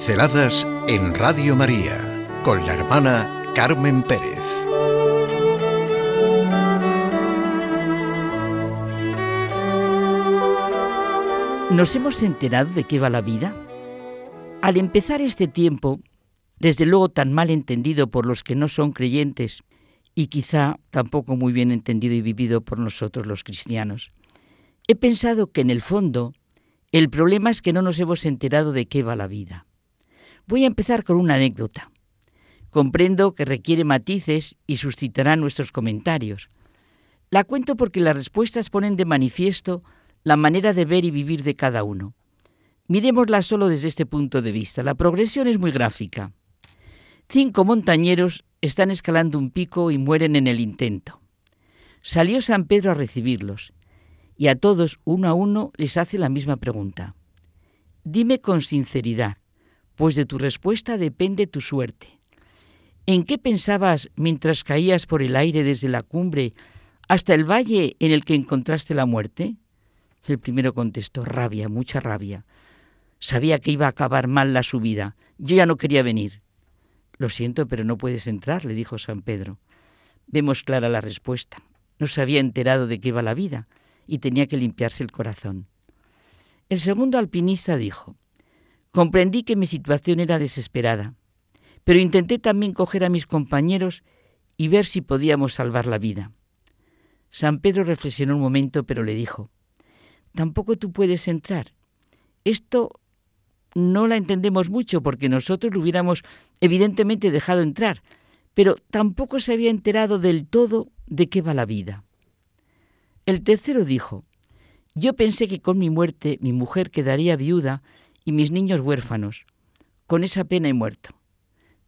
Pinceladas en Radio María con la hermana Carmen Pérez. ¿Nos hemos enterado de qué va la vida? Al empezar este tiempo, desde luego tan mal entendido por los que no son creyentes y quizá tampoco muy bien entendido y vivido por nosotros los cristianos, he pensado que en el fondo el problema es que no nos hemos enterado de qué va la vida. Voy a empezar con una anécdota. Comprendo que requiere matices y suscitará nuestros comentarios. La cuento porque las respuestas ponen de manifiesto la manera de ver y vivir de cada uno. Miremosla solo desde este punto de vista. La progresión es muy gráfica. Cinco montañeros están escalando un pico y mueren en el intento. Salió San Pedro a recibirlos y a todos, uno a uno, les hace la misma pregunta. Dime con sinceridad, pues de tu respuesta depende tu suerte. ¿En qué pensabas mientras caías por el aire desde la cumbre hasta el valle en el que encontraste la muerte? El primero contestó, rabia, mucha rabia. Sabía que iba a acabar mal la subida. Yo ya no quería venir. Lo siento, pero no puedes entrar, le dijo San Pedro. Vemos clara la respuesta. No se había enterado de qué iba la vida y tenía que limpiarse el corazón. El segundo alpinista dijo, comprendí que mi situación era desesperada, pero intenté también coger a mis compañeros y ver si podíamos salvar la vida. San Pedro reflexionó un momento, pero le dijo, tampoco tú puedes entrar. Esto no la entendemos mucho porque nosotros lo hubiéramos evidentemente dejado entrar, pero tampoco se había enterado del todo de qué va la vida. El tercero dijo, yo pensé que con mi muerte mi mujer quedaría viuda y mis niños huérfanos. Con esa pena he muerto.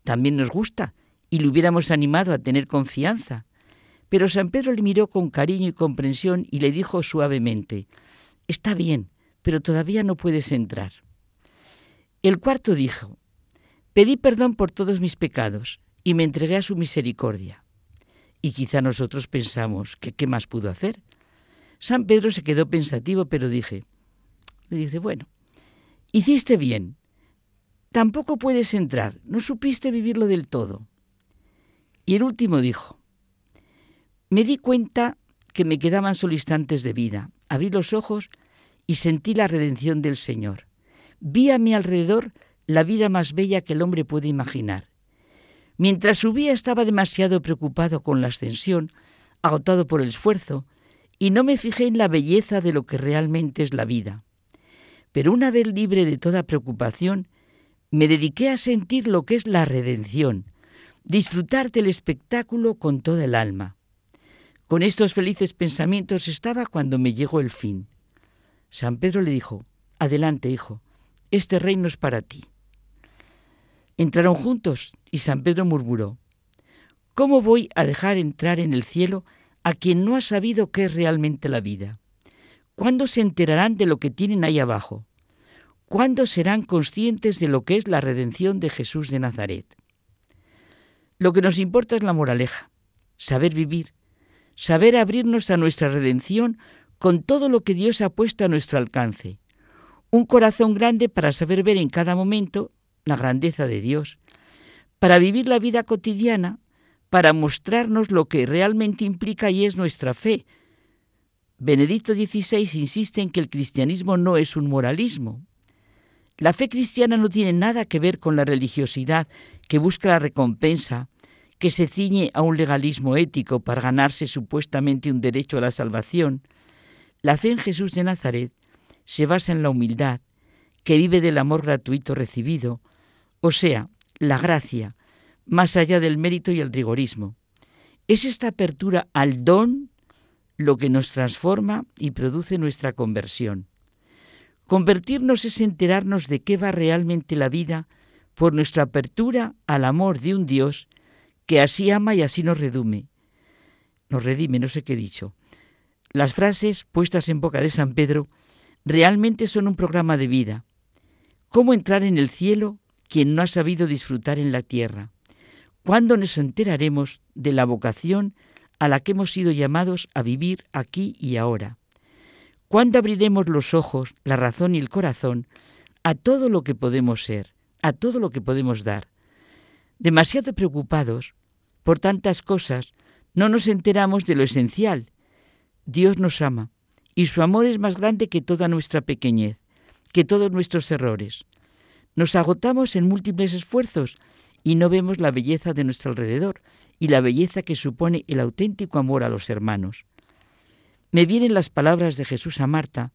También nos gusta y le hubiéramos animado a tener confianza. Pero San Pedro le miró con cariño y comprensión y le dijo suavemente, Está bien, pero todavía no puedes entrar. El cuarto dijo, Pedí perdón por todos mis pecados y me entregué a su misericordia. Y quizá nosotros pensamos que qué más pudo hacer. San Pedro se quedó pensativo, pero dije, le dice, bueno, hiciste bien, tampoco puedes entrar, no supiste vivirlo del todo. Y el último dijo, me di cuenta que me quedaban solo instantes de vida, abrí los ojos y sentí la redención del Señor. Vi a mi alrededor la vida más bella que el hombre puede imaginar. Mientras subía estaba demasiado preocupado con la ascensión, agotado por el esfuerzo, y no me fijé en la belleza de lo que realmente es la vida. Pero una vez libre de toda preocupación, me dediqué a sentir lo que es la redención, disfrutar del espectáculo con toda el alma. Con estos felices pensamientos estaba cuando me llegó el fin. San Pedro le dijo, Adelante, hijo, este reino es para ti. Entraron juntos y San Pedro murmuró, ¿Cómo voy a dejar entrar en el cielo a quien no ha sabido qué es realmente la vida? ¿Cuándo se enterarán de lo que tienen ahí abajo? ¿Cuándo serán conscientes de lo que es la redención de Jesús de Nazaret? Lo que nos importa es la moraleja, saber vivir, saber abrirnos a nuestra redención con todo lo que Dios ha puesto a nuestro alcance. Un corazón grande para saber ver en cada momento la grandeza de Dios, para vivir la vida cotidiana para mostrarnos lo que realmente implica y es nuestra fe. Benedicto XVI insiste en que el cristianismo no es un moralismo. La fe cristiana no tiene nada que ver con la religiosidad que busca la recompensa, que se ciñe a un legalismo ético para ganarse supuestamente un derecho a la salvación. La fe en Jesús de Nazaret se basa en la humildad, que vive del amor gratuito recibido, o sea, la gracia, más allá del mérito y el rigorismo. Es esta apertura al don lo que nos transforma y produce nuestra conversión. Convertirnos es enterarnos de qué va realmente la vida por nuestra apertura al amor de un Dios que así ama y así nos redume. Nos redime, no sé qué he dicho. Las frases puestas en boca de San Pedro realmente son un programa de vida. ¿Cómo entrar en el cielo quien no ha sabido disfrutar en la tierra? ¿Cuándo nos enteraremos de la vocación a la que hemos sido llamados a vivir aquí y ahora? ¿Cuándo abriremos los ojos, la razón y el corazón a todo lo que podemos ser, a todo lo que podemos dar. Demasiado preocupados por tantas cosas, no nos enteramos de lo esencial. Dios nos ama y su amor es más grande que toda nuestra pequeñez, que todos nuestros errores. Nos agotamos en múltiples esfuerzos y no vemos la belleza de nuestro alrededor y la belleza que supone el auténtico amor a los hermanos. Me vienen las palabras de Jesús a Marta,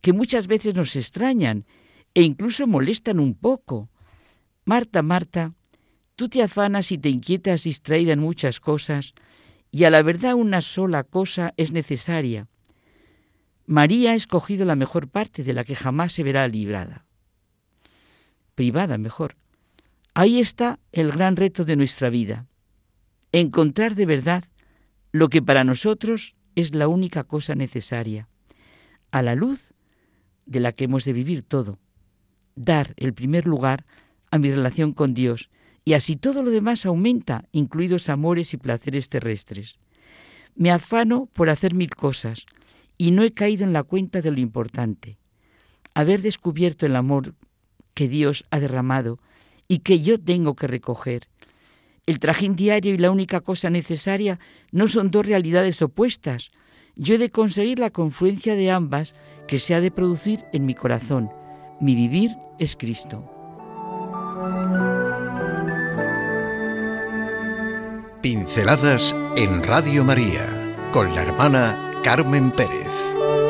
que muchas veces nos extrañan e incluso molestan un poco. Marta, Marta, tú te afanas y te inquietas distraída en muchas cosas, y a la verdad una sola cosa es necesaria. María ha escogido la mejor parte de la que jamás se verá librada. Privada, mejor. Ahí está el gran reto de nuestra vida. Encontrar de verdad lo que para nosotros es la única cosa necesaria, a la luz de la que hemos de vivir todo. Dar el primer lugar a mi relación con Dios y así todo lo demás aumenta, incluidos amores y placeres terrestres. Me afano por hacer mil cosas y no he caído en la cuenta de lo importante. Haber descubierto el amor que Dios ha derramado y que yo tengo que recoger. El trajín diario y la única cosa necesaria no son dos realidades opuestas. Yo he de conseguir la confluencia de ambas que se ha de producir en mi corazón. Mi vivir es Cristo. Pinceladas en Radio María con la hermana Carmen Pérez.